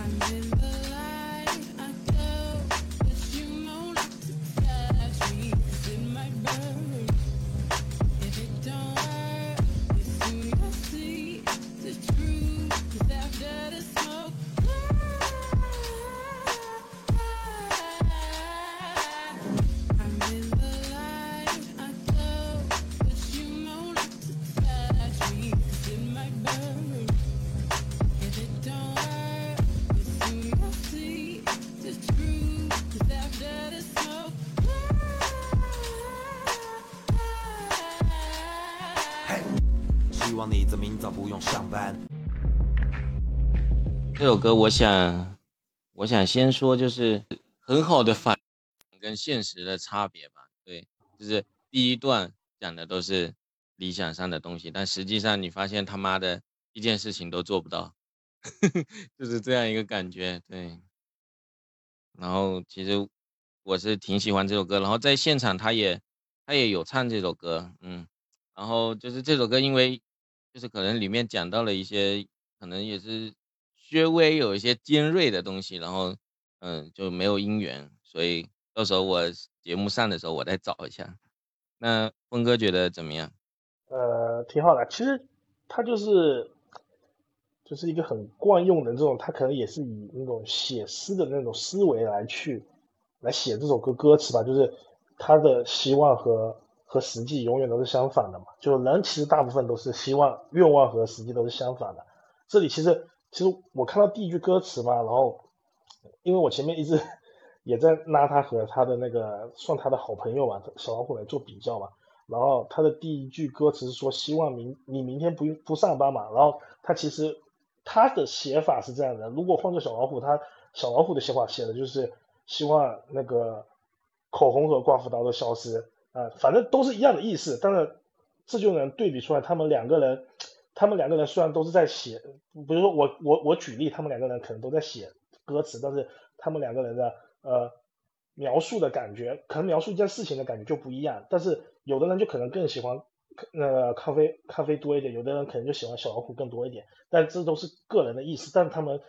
I'm in the light. 你怎明早不用上班这首歌，我想，我想先说，就是很好的反跟现实的差别吧。对，就是第一段讲的都是理想上的东西，但实际上你发现他妈的一件事情都做不到，就是这样一个感觉。对，然后其实我是挺喜欢这首歌，然后在现场他也他也有唱这首歌，嗯，然后就是这首歌，因为就是可能里面讲到了一些，可能也是。略微有一些尖锐的东西，然后，嗯，就没有姻缘，所以到时候我节目上的时候我再找一下。那峰哥觉得怎么样？呃，挺好的。其实他就是，就是一个很惯用的这种，他可能也是以那种写诗的那种思维来去来写这首歌歌词吧。就是他的希望和和实际永远都是相反的嘛。就人其实大部分都是希望、愿望和实际都是相反的。这里其实。其实我看到第一句歌词嘛，然后因为我前面一直 也在拉他和他的那个算他的好朋友嘛，小老虎来做比较嘛，然后他的第一句歌词是说希望明你明天不用不上班嘛，然后他其实他的写法是这样的，如果换做小老虎，他小老虎的写法写的就是希望那个口红和刮胡刀都消失啊，反正都是一样的意思，但是这就能对比出来，他们两个人，他们两个人虽然都是在写，比如说我我我举例，他们两个人可能都在写歌词，但是他们两个人的呃描述的感觉，可能描述一件事情的感觉就不一样，但是有的人就可能更喜欢。那个咖啡咖啡多一点，有的人可能就喜欢小老虎更多一点，但这都是个人的意思。但他们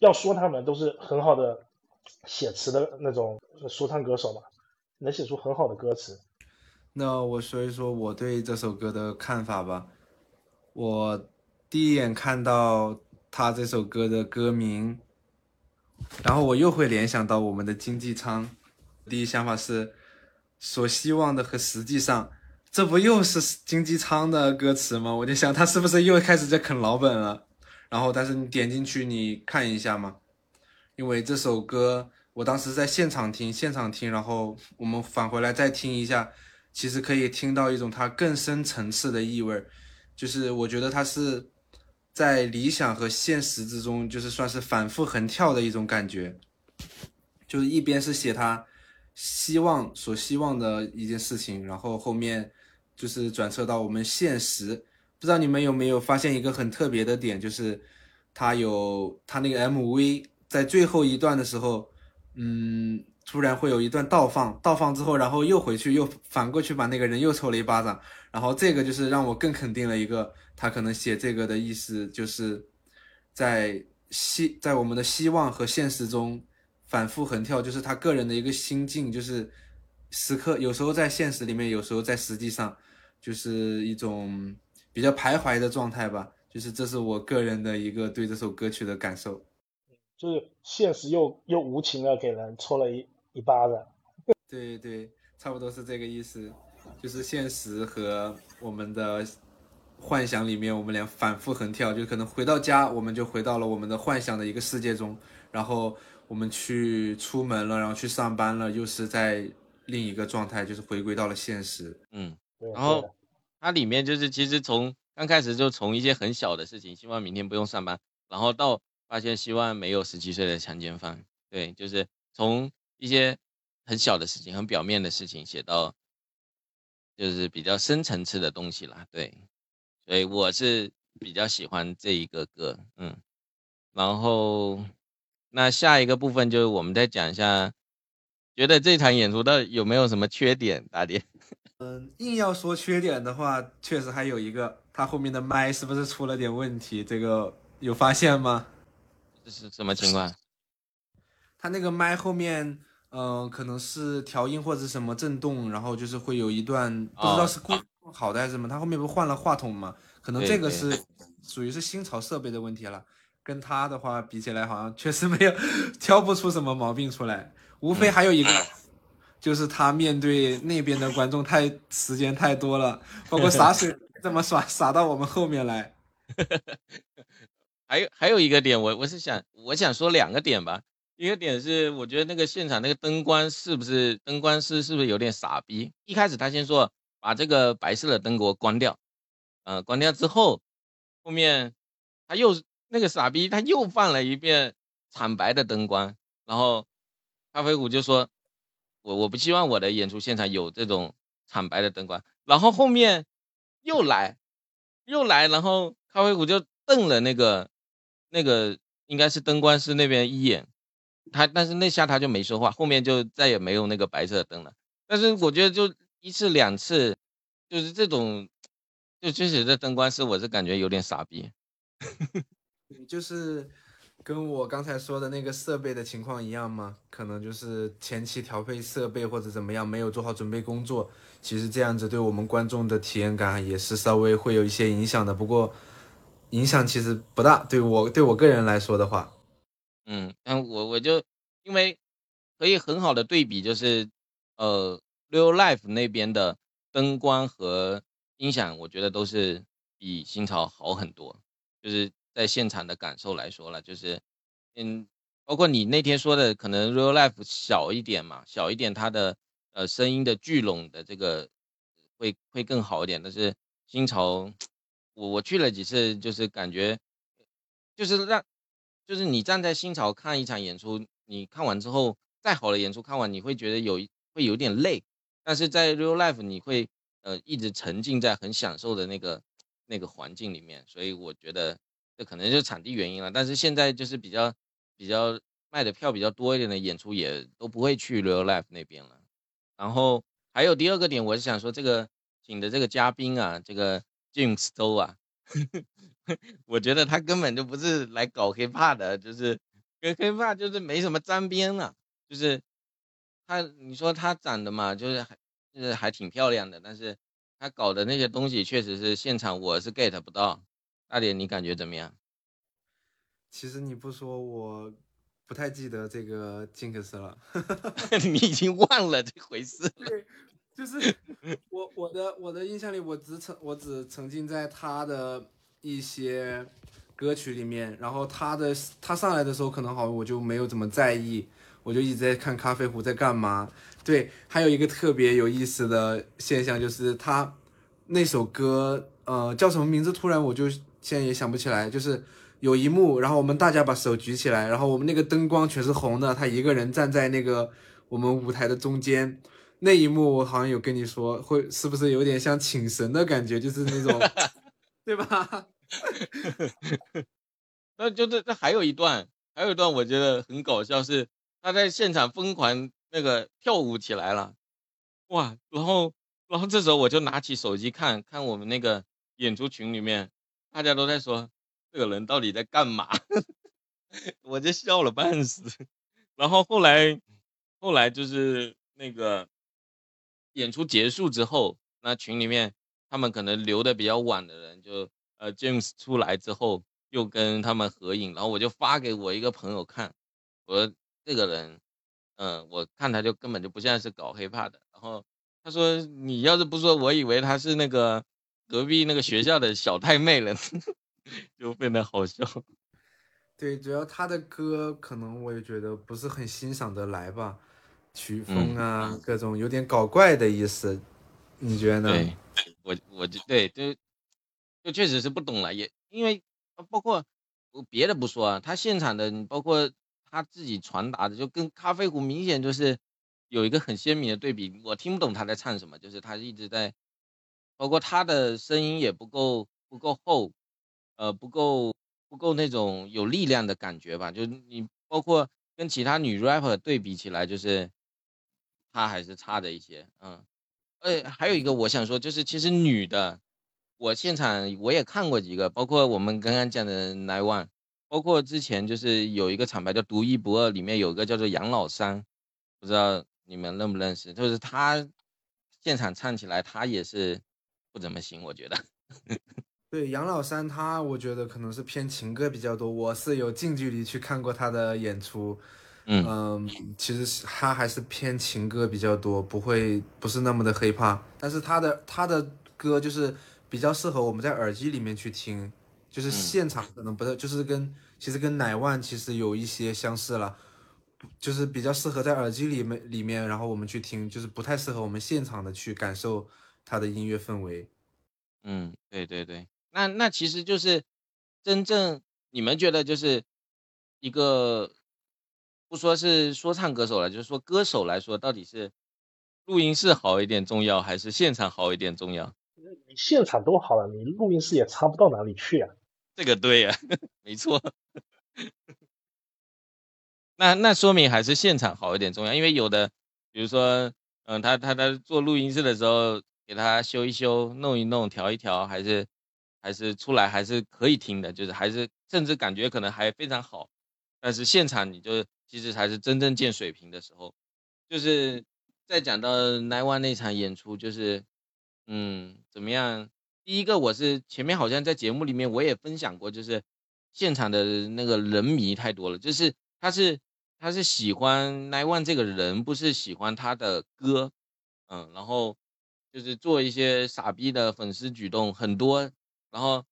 要说他们都是很好的写词的那种说唱歌手嘛，能写出很好的歌词。那我说一说我对这首歌的看法吧。我第一眼看到他这首歌的歌名，然后我又会联想到我们的经济舱。第一想法是所希望的和实际上。这不又是经济舱的歌词吗？我就想他是不是又开始在啃老本了。然后，但是你点进去你看一下嘛，因为这首歌我当时在现场听，现场听，然后我们返回来再听一下，其实可以听到一种它更深层次的意味，就是我觉得它是在理想和现实之中，就是算是反复横跳的一种感觉，就是一边是写他希望所希望的一件事情，然后后面。就是转车到我们现实，不知道你们有没有发现一个很特别的点，就是他有他那个 MV 在最后一段的时候，嗯，突然会有一段倒放，倒放之后，然后又回去，又反过去把那个人又抽了一巴掌，然后这个就是让我更肯定了一个，他可能写这个的意思就是在希在我们的希望和现实中反复横跳，就是他个人的一个心境，就是时刻有时候在现实里面，有时候在实际上。就是一种比较徘徊的状态吧，就是这是我个人的一个对这首歌曲的感受，就是现实又又无情的给人抽了一一巴掌，对对，差不多是这个意思，就是现实和我们的幻想里面，我们俩反复横跳，就可能回到家，我们就回到了我们的幻想的一个世界中，然后我们去出门了，然后去上班了，又是在另一个状态，就是回归到了现实，嗯。然后它里面就是其实从刚开始就从一些很小的事情，希望明天不用上班，然后到发现希望没有十七岁的强奸犯，对，就是从一些很小的事情、很表面的事情写到，就是比较深层次的东西啦，对，所以我是比较喜欢这一个歌，嗯，然后那下一个部分就是我们再讲一下，觉得这场演出到底有没有什么缺点，大爹？嗯，硬要说缺点的话，确实还有一个，它后面的麦是不是出了点问题？这个有发现吗？这是什么情况？他那个麦后面，嗯，可能是调音或者什么震动，然后就是会有一段不知道是故好的还是什么。他后面不是换了话筒吗？可能这个是属于是新潮设备的问题了。跟他的话比起来，好像确实没有挑不出什么毛病出来，无非还有一个。就是他面对那边的观众太时间太多了，包括 洒水这么洒洒到我们后面来。还有还有一个点，我我是想我想说两个点吧。一个点是我觉得那个现场那个灯光是不是灯光师是不是有点傻逼？一开始他先说把这个白色的灯给我关掉，呃，关掉之后，后面他又那个傻逼他又放了一遍惨白的灯光，然后咖啡虎就说。我我不希望我的演出现场有这种惨白的灯光，然后后面又来，又来，然后咖啡虎就瞪了那个那个应该是灯光师那边一眼，他但是那下他就没说话，后面就再也没有那个白色的灯了。但是我觉得就一次两次，就是这种，就确实这灯光师我是感觉有点傻逼，就是。跟我刚才说的那个设备的情况一样吗？可能就是前期调配设备或者怎么样没有做好准备工作，其实这样子对我们观众的体验感也是稍微会有一些影响的。不过影响其实不大，对我对我个人来说的话，嗯，但，我我就因为可以很好的对比，就是呃，Real Life 那边的灯光和音响，我觉得都是比新潮好很多，就是。在现场的感受来说了，就是，嗯，包括你那天说的，可能 real life 小一点嘛，小一点，它的呃声音的聚拢的这个会会更好一点。但是新潮，我我去了几次，就是感觉就是让，就是你站在新潮看一场演出，你看完之后，再好的演出看完，你会觉得有会有点累，但是在 real life 你会呃一直沉浸在很享受的那个那个环境里面，所以我觉得这可能就是场地原因了。但是现在就是比较比较卖的票比较多一点的演出，也都不会去 real life 那边了。然后还有第二个点，我是想说这个请的这个嘉宾啊，这个 James 周啊。我觉得他根本就不是来搞黑怕的，就是跟黑怕就是没什么沾边了。就是他，你说他长得嘛，就是还就是还挺漂亮的，但是他搞的那些东西确实是现场我是 get 不到。大点，你感觉怎么样？其实你不说，我不太记得这个 Jinx 了。你已经忘了这回事。对，就是我我的我的印象里，我只沉我只沉浸在他的。一些歌曲里面，然后他的他上来的时候可能好，我就没有怎么在意，我就一直在看咖啡壶在干嘛。对，还有一个特别有意思的现象就是他那首歌，呃，叫什么名字？突然我就现在也想不起来。就是有一幕，然后我们大家把手举起来，然后我们那个灯光全是红的，他一个人站在那个我们舞台的中间。那一幕我好像有跟你说，会是不是有点像请神的感觉？就是那种。对吧？那就这这还有一段，还有一段我觉得很搞笑，是他在现场疯狂那个跳舞起来了，哇！然后然后这时候我就拿起手机看看我们那个演出群里面，大家都在说这个人到底在干嘛，我就笑了半死。然后后来后来就是那个演出结束之后，那群里面。他们可能留的比较晚的人，就呃，James 出来之后又跟他们合影，然后我就发给我一个朋友看，我说这个人，嗯，我看他就根本就不像是搞 hiphop 的，然后他说你要是不说，我以为他是那个隔壁那个学校的小太妹了，就变得好笑。对，主要他的歌可能我也觉得不是很欣赏得来吧，曲风啊，各种有点搞怪的意思，你觉得呢？对。我我就对，就就确实是不懂了，也因为包括我别的不说啊，他现场的包括他自己传达的，就跟咖啡壶明显就是有一个很鲜明的对比。我听不懂他在唱什么，就是他一直在，包括他的声音也不够不够厚，呃，不够不够那种有力量的感觉吧。就你包括跟其他女 rapper 对比起来，就是他还是差的一些，嗯。呃，还有一个我想说，就是其实女的，我现场我也看过几个，包括我们刚刚讲的 Nine One，包括之前就是有一个厂牌叫独一不二，里面有个叫做杨老三，不知道你们认不认识？就是他现场唱起来，他也是不怎么行，我觉得。对杨老三，他我觉得可能是偏情歌比较多，我是有近距离去看过他的演出。嗯，其实他还是偏情歌比较多，不会不是那么的黑怕。但是他的他的歌就是比较适合我们在耳机里面去听，就是现场可能不是，就是跟其实跟奶万其实有一些相似了，就是比较适合在耳机里面里面，然后我们去听，就是不太适合我们现场的去感受他的音乐氛围。嗯，对对对，那那其实就是真正你们觉得就是一个。不说是说唱歌手了，就是说歌手来说，到底是录音室好一点重要，还是现场好一点重要？你现场都好了，你录音室也差不到哪里去啊。这个对呀，没错。那那说明还是现场好一点重要，因为有的，比如说，嗯，他他他做录音室的时候，给他修一修、弄一弄、调一调，还是还是出来还是可以听的，就是还是甚至感觉可能还非常好。但是现场你就。其实才是真正见水平的时候，就是在讲到 Nine One 那场演出，就是，嗯，怎么样？第一个我是前面好像在节目里面我也分享过，就是现场的那个人迷太多了，就是他是他是喜欢 Nine One 这个人，不是喜欢他的歌，嗯，然后就是做一些傻逼的粉丝举动很多，然后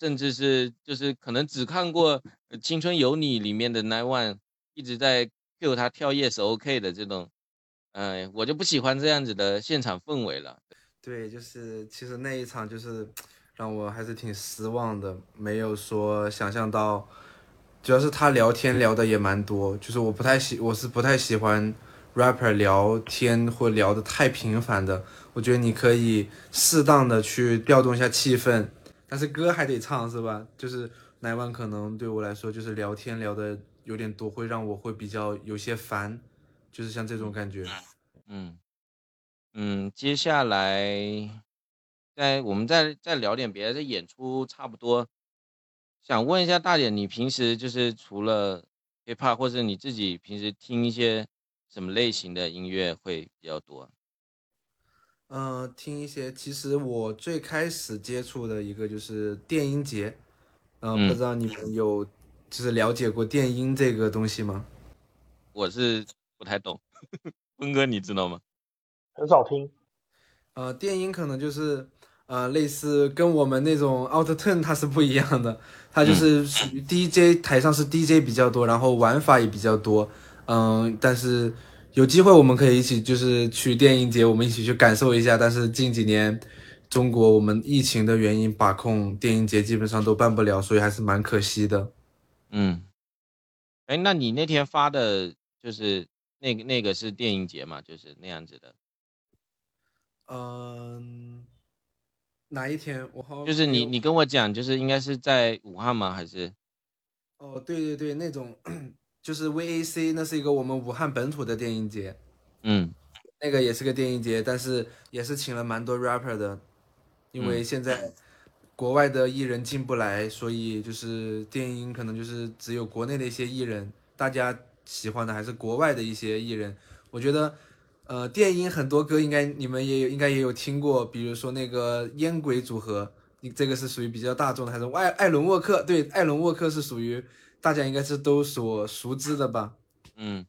甚至是就是可能只看过《青春有你》里面的 Nine One。一直在 Q 他跳 Yes OK 的这种，嗯，我就不喜欢这样子的现场氛围了。对，就是其实那一场就是让我还是挺失望的，没有说想象到，主要是他聊天聊的也蛮多，就是我不太喜，我是不太喜欢 rapper 聊天或聊的太频繁的，我觉得你可以适当的去调动一下气氛，但是歌还得唱是吧？就是乃万可能对我来说就是聊天聊的有点多，会让我会比较有些烦，就是像这种感觉。嗯嗯，接下来再我们再再聊点别的，这演出差不多。想问一下大姐，你平时就是除了 hiphop，或者你自己平时听一些什么类型的音乐会比较多？嗯、听一些，其实我最开始接触的一个就是电音节，嗯、嗯不知道你们有就是了解过电音这个东西吗？我是不太懂，峰哥你知道吗？很少听。呃，电音可能就是呃类似跟我们那种 auto tune 它是不一样的，它就是属于 DJ 台上是 DJ 比较多，然后玩法也比较多，嗯，但是有机会我们可以一起就是去电音节，我们一起去感受一下。但是近几年中国我们疫情的原因把控电音节基本上都办不了，所以还是蛮可惜的。嗯，哎，那你那天发的就是那个那个是电影节嘛，就是那样子的，嗯，哪一天？我好就是你你跟我讲，就是应该是在武汉吗？还是？哦，对对对，那种就是 VAC，那是一个我们武汉本土的电影节。嗯。那个也是个电影节，但是也是请了蛮多 rapper 的，因为嗯现在国外的艺人进不来，所以就是电音可能就是只有国内的一些艺人，大家喜欢的还是国外的一些艺人。我觉得，呃，电音很多歌应该你们也有应该也有听过，比如说那个烟鬼组合，你这个是属于比较大众的，还是艾艾伦沃克？对，艾伦沃克是属于大家应该是都所熟知的吧？嗯，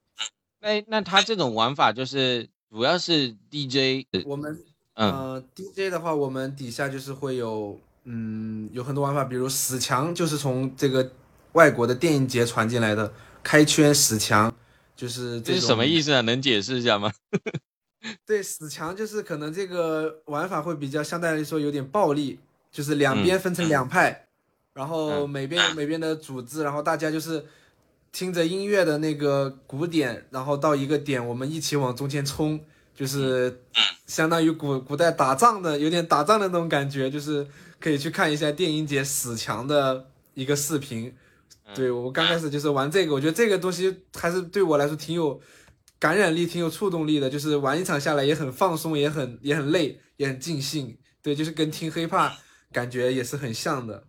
那那他这种玩法就是主要是 DJ，呃我们嗯呃，DJ 的话，我们底下就是会有，嗯，有很多玩法，比如死墙，就是从这个外国的电影节传进来的，开圈死墙，就是这这是什么意思啊？能解释一下吗？对，死墙就是可能这个玩法会比较相对来说有点暴力，就是两边分成两派，然后嗯每边有每边的组织，然后大家就是听着音乐的那个鼓点，然后到一个点，我们一起往中间冲，就是相当于古古代打仗的，有点打仗的那种感觉，就是可以去看一下电音节死墙的一个视频。对我刚开始就是玩这个，我觉得这个东西还是对我来说挺有感染力、挺有触动力的。就是玩一场下来也很放松，也很也很累，也很尽兴。对，就是跟听 hiphop 感觉也是很像的。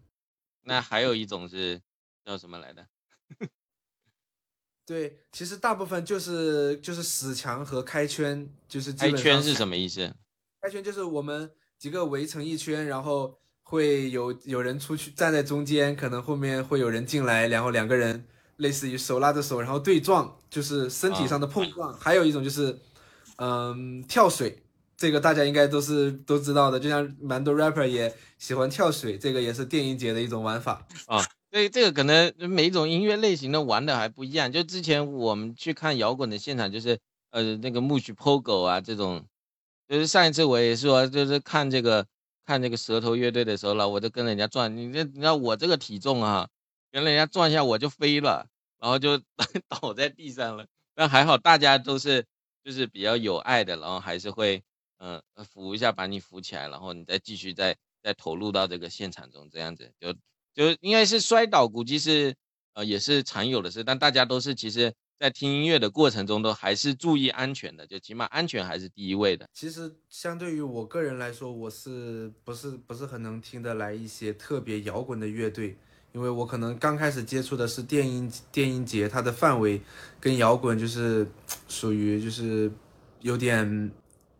那还有一种是叫什么来的？对，其实大部分就是就是死墙和开圈，就是基开圈是什么意思？开圈就是我们几个围成一圈，然后会有有人出去站在中间，可能后面会有人进来，然后两个人类似于手拉着手，然后对撞，就是身体上的碰撞。还有一种就是，嗯，跳水，这个大家应该都是都知道的，就像蛮多 rapper 也喜欢跳水，这个也是电音节的一种玩法。对，这个可能每一种音乐类型的玩的还不一样。就之前我们去看摇滚的现场，就是呃那个木须 POGO 啊这种，就是上一次我也说，就是看这个看这个舌头乐队的时候了，我就跟人家转，你这你知道我这个体重啊，跟人家转一下我就飞了，然后就 倒在地上了。但还好大家都是就是比较有爱的，然后还是会嗯、扶一下把你扶起来，然后你再继续再再投入到这个现场中，这样子就。就应该是摔倒，估计是呃也是常有的事，但大家都是其实在听音乐的过程中都还是注意安全的，就起码安全还是第一位的。其实相对于我个人来说，我是不是不是很能听得来一些特别摇滚的乐队，因为我可能刚开始接触的是电音电音节，它的范围跟摇滚就是属于就是有点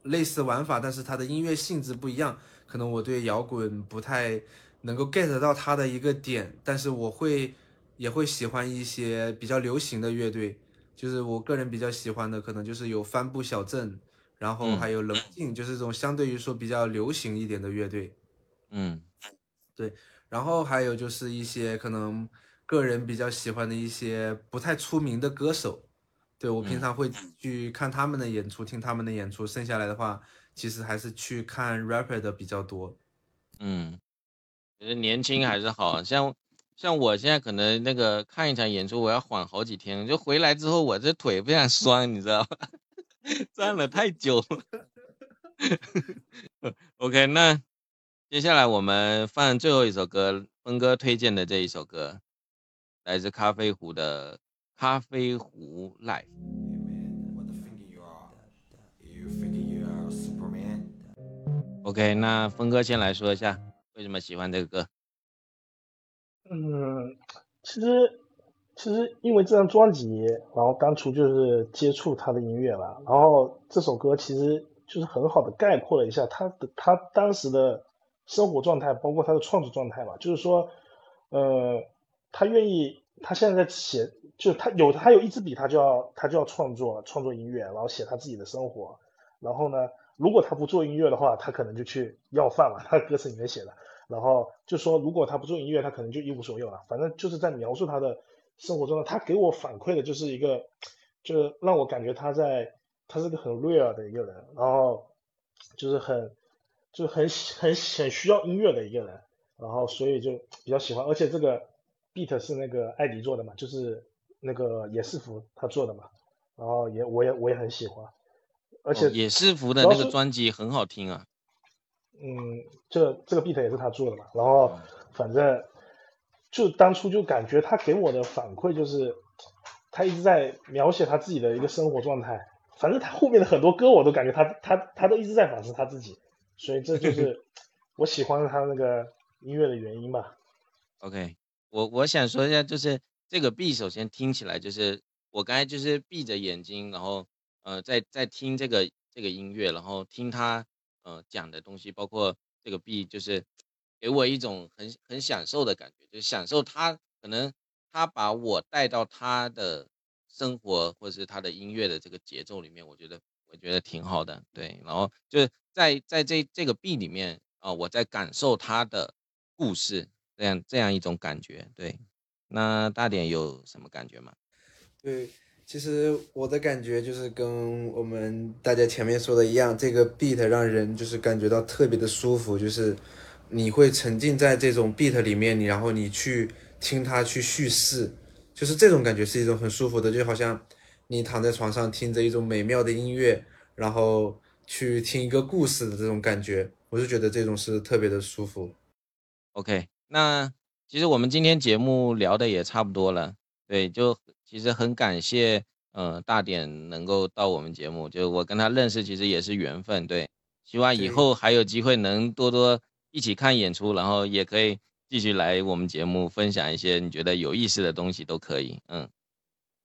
类似玩法，但是它的音乐性质不一样，可能我对摇滚不太能够 get 到它的一个点，但是我会也会喜欢一些比较流行的乐队，就是我个人比较喜欢的，可能就是有帆布小镇，然后嗯还有冷静，就是这种相对于说比较流行一点的乐队。嗯对然后还有就是一些可能个人比较喜欢的一些不太出名的歌手，对我平嗯常会去看他们的演出，听他们的演出。剩下来的话，其实还是去看 rapper 的比较多。嗯，觉得年轻还是好像像我现在可能那个看一场演出，我要缓好几天，就回来之后我这腿非常酸，你知道吧？站了太久了。OK，那接下来我们放最后一首歌，峰哥推荐的这一首歌，来自咖啡壶的《咖啡壶 Life》。OK，那峰哥先来说一下为什么喜欢这个歌。嗯，其实其实因为这张专辑，然后当初就是接触他的音乐了，然后这首歌其实就是很好的概括了一下他的他当时的生活状态，包括他的创作状态吧。就是说，呃，他愿意，他现在在写，就是他有他有一支笔，他就要他就要创作创作音乐，然后写他自己的生活。然后呢，如果他不做音乐的话，他可能就去要饭了。他歌词里面写的。然后就说，如果他不做音乐，他可能就一无所有了。反正就是在描述他的生活中呢，他给我反馈的就是一个，就让我感觉他在，他是个很 real 的一个人，然后就是很，就是很很很需要音乐的一个人，然后所以就比较喜欢。而且这个 beat 是那个艾迪做的嘛，就是那个野士服他做的嘛，然后也我也我也很喜欢，而且哦野士服的那个专辑很好听啊。嗯，这这个 beat 也是他做的嘛，然后反正就当初就感觉他给我的反馈就是，他一直在描写他自己的一个生活状态，反正他后面的很多歌我都感觉他他他都一直在反思他自己，所以这就是 我喜欢他那个音乐的原因吧。OK，我我想说一下，就是这个 B 首先听起来就是我刚才就是闭着眼睛，然后呃在在听这个这个音乐，然后听他。呃，讲的东西包括这个 B，就是给我一种很很享受的感觉，就享受他可能他把我带到他的生活或者是他的音乐的这个节奏里面，我觉得我觉得挺好的，对。然后就是在在这这个 B 里面啊、我在感受他的故事，这样这样一种感觉，对。那大点有什么感觉吗？对。其实我的感觉就是跟我们大家前面说的一样，这个 beat 让人就是感觉到特别的舒服，就是你会沉浸在这种 beat 里面，你然后你去听它去叙事，就是这种感觉是一种很舒服的，就好像你躺在床上听着一种美妙的音乐，然后去听一个故事的这种感觉，我就觉得这种是特别的舒服。OK，那其实我们今天节目聊的也差不多了，对，就。其实很感谢，呃，大典能够到我们节目，就我跟他认识，其实也是缘分，对。希望以后还有机会能多多一起看演出，然后也可以继续来我们节目分享一些你觉得有意思的东西都可以，嗯。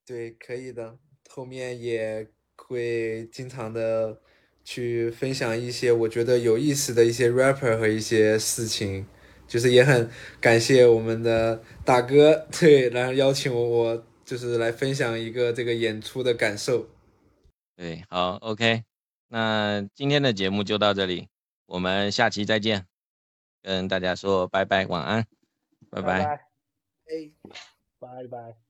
对，可以的。后面也会经常的去分享一些我觉得有意思的一些 rapper 和一些事情，就是也很感谢我们的大哥，对，然后邀请我我。就是来分享一个这个演出的感受。对，好，OK，那今天的节目就到这里，我们下期再见，跟大家说拜拜，晚安，拜拜拜，哎，拜拜。